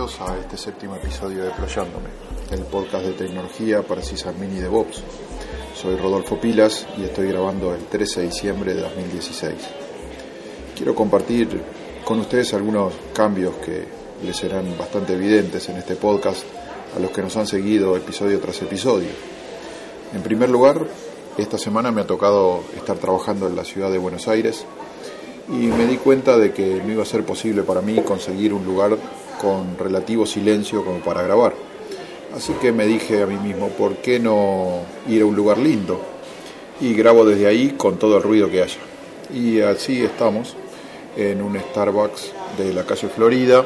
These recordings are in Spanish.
bienvenidos a este séptimo episodio de Ployándome, el podcast de tecnología para Sysadmin y DevOps. Soy Rodolfo Pilas y estoy grabando el 13 de diciembre de 2016. Quiero compartir con ustedes algunos cambios que les serán bastante evidentes en este podcast a los que nos han seguido episodio tras episodio. En primer lugar, esta semana me ha tocado estar trabajando en la ciudad de Buenos Aires y me di cuenta de que no iba a ser posible para mí conseguir un lugar con relativo silencio como para grabar. Así que me dije a mí mismo, ¿por qué no ir a un lugar lindo? Y grabo desde ahí con todo el ruido que haya. Y así estamos en un Starbucks de la calle Florida,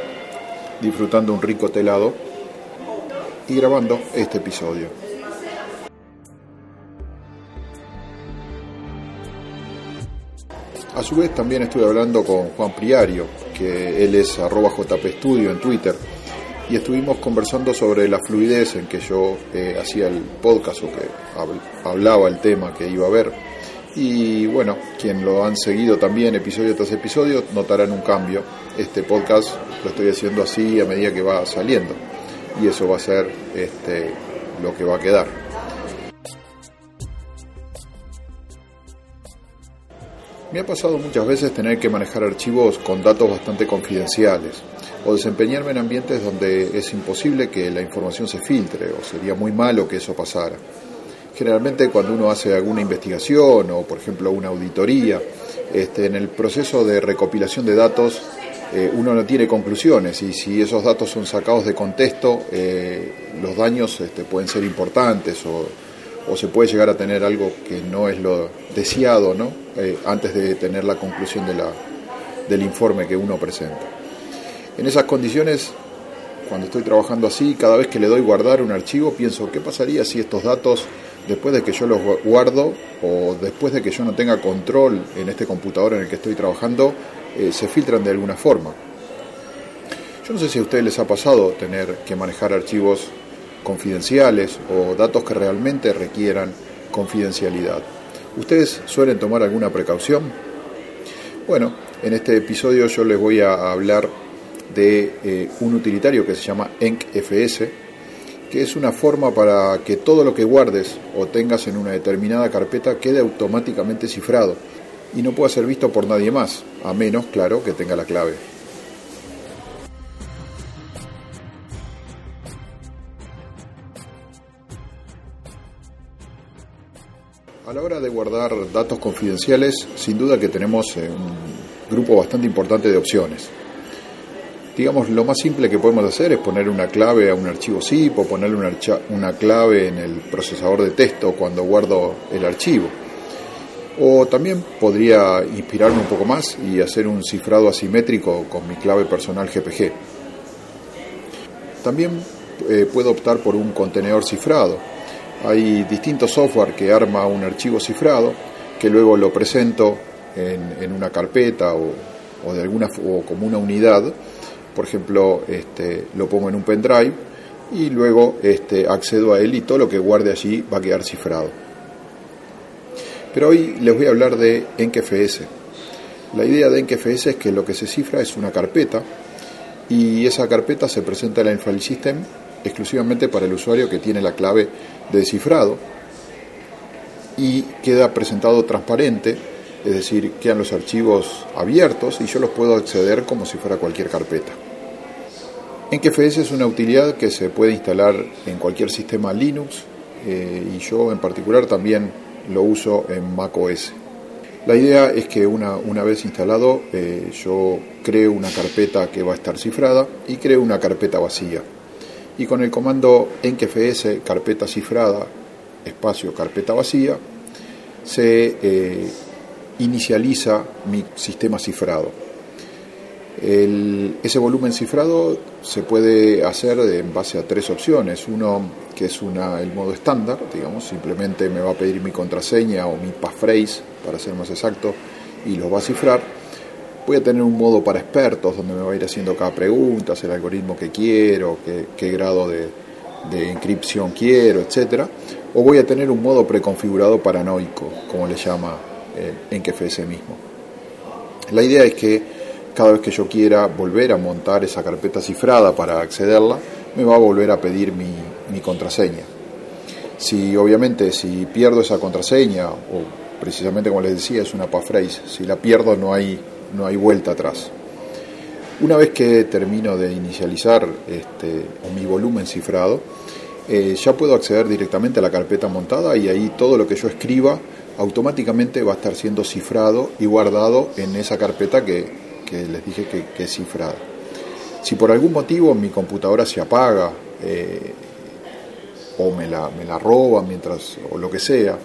disfrutando un rico telado y grabando este episodio. A su vez también estuve hablando con Juan Priario, que él es arroba jpstudio en Twitter, y estuvimos conversando sobre la fluidez en que yo eh, hacía el podcast o que hablaba el tema que iba a ver. Y bueno, quien lo han seguido también episodio tras episodio notarán un cambio. Este podcast lo estoy haciendo así a medida que va saliendo y eso va a ser este, lo que va a quedar. Me ha pasado muchas veces tener que manejar archivos con datos bastante confidenciales o desempeñarme en ambientes donde es imposible que la información se filtre o sería muy malo que eso pasara. Generalmente cuando uno hace alguna investigación o por ejemplo una auditoría, este, en el proceso de recopilación de datos eh, uno no tiene conclusiones y si esos datos son sacados de contexto, eh, los daños este, pueden ser importantes o o se puede llegar a tener algo que no es lo deseado ¿no? Eh, antes de tener la conclusión del informe que uno presenta. En esas condiciones, cuando estoy trabajando así, cada vez que le doy guardar un archivo, pienso, ¿qué pasaría si estos datos, después de que yo los guardo o después de que yo no tenga control en este computador en el que estoy trabajando, eh, se filtran de alguna forma? Yo no sé si a ustedes les ha pasado tener que manejar archivos confidenciales o datos que realmente requieran confidencialidad. ¿Ustedes suelen tomar alguna precaución? Bueno, en este episodio yo les voy a hablar de eh, un utilitario que se llama EncFS, que es una forma para que todo lo que guardes o tengas en una determinada carpeta quede automáticamente cifrado y no pueda ser visto por nadie más, a menos, claro, que tenga la clave. La hora de guardar datos confidenciales, sin duda que tenemos eh, un grupo bastante importante de opciones. Digamos, lo más simple que podemos hacer es poner una clave a un archivo zip o ponerle una, una clave en el procesador de texto cuando guardo el archivo. O también podría inspirarme un poco más y hacer un cifrado asimétrico con mi clave personal GPG. También eh, puedo optar por un contenedor cifrado, hay distintos software que arma un archivo cifrado que luego lo presento en, una carpeta o, de alguna o como una unidad. Por ejemplo, este, lo pongo en un pendrive y luego este, accedo a él y todo lo que guarde allí va a quedar cifrado. Pero hoy les voy a hablar de EncFS. La idea de EncFS es que lo que se cifra es una carpeta y esa carpeta se presenta en el file system exclusivamente para el usuario que tiene la clave descifrado y queda presentado transparente, es decir, quedan los archivos abiertos y yo los puedo acceder como si fuera cualquier carpeta. EnKFS es una utilidad que se puede instalar en cualquier sistema Linux eh, y yo en particular también lo uso en macOS. La idea es que una, una vez instalado eh, yo creo una carpeta que va a estar cifrada y creo una carpeta vacía y con el comando enkfs carpeta cifrada espacio carpeta vacía se eh, inicializa mi sistema cifrado. ese volumen cifrado se puede hacer en base a tres opciones. Uno que es una, el modo estándar, digamos, simplemente me va a pedir mi contraseña o mi passphrase, para ser más exacto, y lo va a cifrar Voy a tener un modo para expertos donde me va a ir haciendo cada pregunta, el algoritmo que quiero, qué, grado de, de, inscripción quiero, etcétera. O voy a tener un modo preconfigurado paranoico, como le llama eh, en KFS mismo. La idea es que cada vez que yo quiera volver a montar esa carpeta cifrada para accederla, me va a volver a pedir mi, mi contraseña. Si obviamente si pierdo esa contraseña, o precisamente como les decía, es una passphrase, si la pierdo no hay, no hay vuelta atrás. Una vez que termino de inicializar este, mi volumen cifrado, eh, ya puedo acceder directamente a la carpeta montada y ahí todo lo que yo escriba automáticamente va a estar siendo cifrado y guardado en esa carpeta que, les dije que, es cifrada. Si por algún motivo mi computadora se apaga eh, o me la, me la roba mientras, o lo que sea,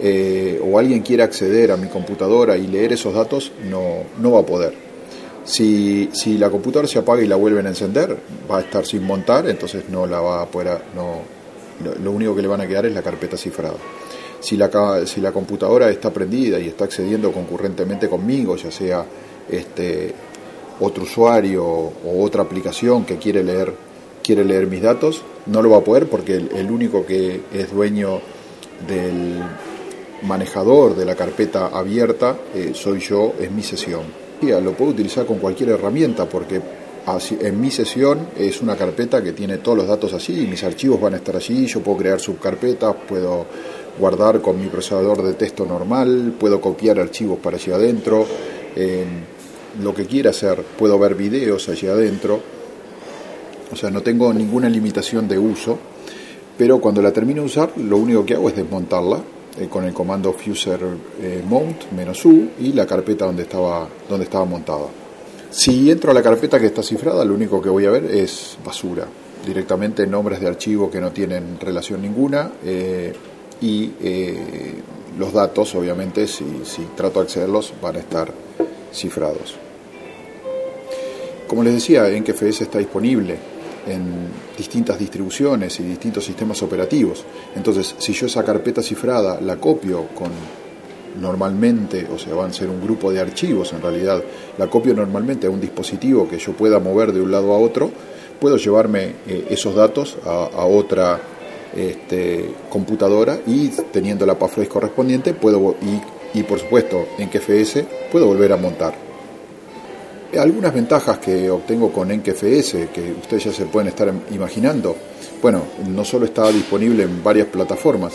eh, o alguien quiere acceder a mi computadora y leer esos datos, no, no va a poder. Si, si, la computadora se apaga y la vuelven a encender, va a estar sin montar, entonces no la va a poder, no, lo único que le van a quedar es la carpeta cifrada. Si la, si la computadora está prendida y está accediendo concurrentemente conmigo, ya sea este, otro usuario o otra aplicación que quiere leer, quiere leer mis datos, no lo va a poder porque el, único que es dueño del manejador de la carpeta abierta eh, soy yo, es mi sesión. Lo puedo utilizar con cualquier herramienta porque en mi sesión es una carpeta que tiene todos los datos así, mis archivos van a estar allí, yo puedo crear subcarpetas, puedo guardar con mi procesador de texto normal, puedo copiar archivos para allí adentro, lo que quiera hacer, puedo ver videos allí adentro, o sea, no tengo ninguna limitación de uso, pero cuando la termino de usar, lo único que hago es desmontarla eh, con el comando fuser eh, mount menos u y la carpeta donde estaba, donde estaba montada. Si entro a la carpeta que está cifrada, lo único que voy a ver es basura, directamente nombres de archivo que no tienen relación ninguna. Eh, y los datos, obviamente, si, trato de accederlos, van a estar cifrados. Como les decía, EnkeFS está disponible en distintas distribuciones y distintos sistemas operativos. Entonces, si yo esa carpeta cifrada la copio con normalmente, o sea, van a ser un grupo de archivos en realidad, la copio normalmente a un dispositivo que yo pueda mover de un lado a otro, puedo llevarme eh, esos datos a, otra este, computadora y teniendo la passphrase correspondiente puedo y, y por supuesto en KFS puedo volver a montar. Algunas ventajas que obtengo con EnkeFS, que ustedes ya se pueden estar imaginando, bueno, no solo está disponible en varias plataformas,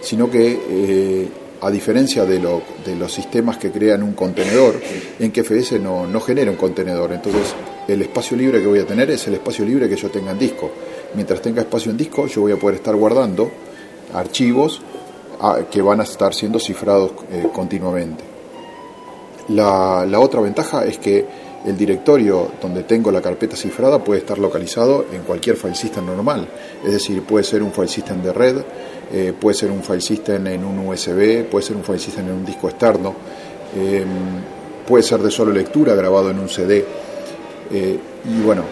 sino que eh, a diferencia de, lo, de, los sistemas que crean un contenedor, EnkeFS no, no genera un contenedor, entonces el espacio libre que voy a tener es el espacio libre que yo tenga en disco. Mientras tenga espacio en disco, yo voy a poder estar guardando archivos ah, que van a estar siendo cifrados eh, continuamente. La, otra ventaja es que el directorio donde tengo la carpeta cifrada puede estar localizado en cualquier file system normal, es decir, puede ser un file system de red, eh, puede ser un file system en un USB, puede ser un file system en un disco externo, em, puede ser de solo lectura grabado en un CD. Eh, y bueno,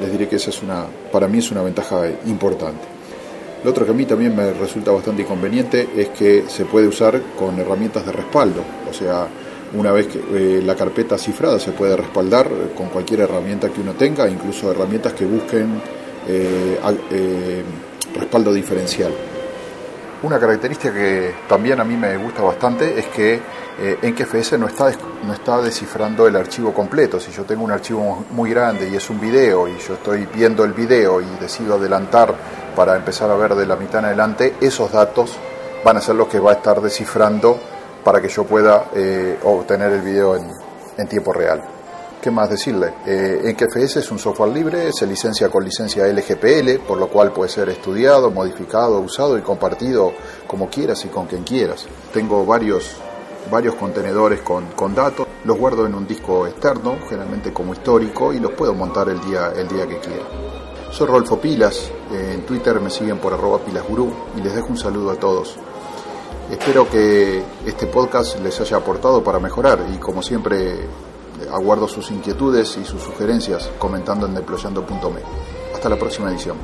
les diré que esa es una, para mí es una ventaja importante. Lo otro que a mí también me resulta bastante inconveniente es que se puede usar con herramientas de respaldo, o sea, una vez que eh, la carpeta cifrada se puede respaldar con cualquier herramienta que uno tenga, incluso herramientas que busquen eh, eh, respaldo diferencial. Una característica que también a mí me gusta bastante es que eh, en KFS no está, no está descifrando el archivo completo. Si yo tengo un archivo muy grande y es un video y yo estoy viendo el video y decido adelantar para empezar a ver de la mitad en adelante, esos datos van a ser los que va a estar descifrando para que yo pueda eh, obtener el video en, en tiempo real. ¿Qué más decirle? Eh, NKFS es un software libre, se licencia con licencia LGPL, por lo cual puede ser estudiado, modificado, usado y compartido como quieras y con quien quieras. Tengo varios, varios contenedores con, con datos, los guardo en un disco externo, generalmente como histórico, y los puedo montar el día, el día que quiera. Soy Rolfo Pilas, en Twitter me siguen por arroba pilasgurú y les dejo un saludo a todos. Espero que este podcast les haya aportado para mejorar y como siempre aguardo sus inquietudes y sus sugerencias comentando en deployando.me. Hasta la próxima edición.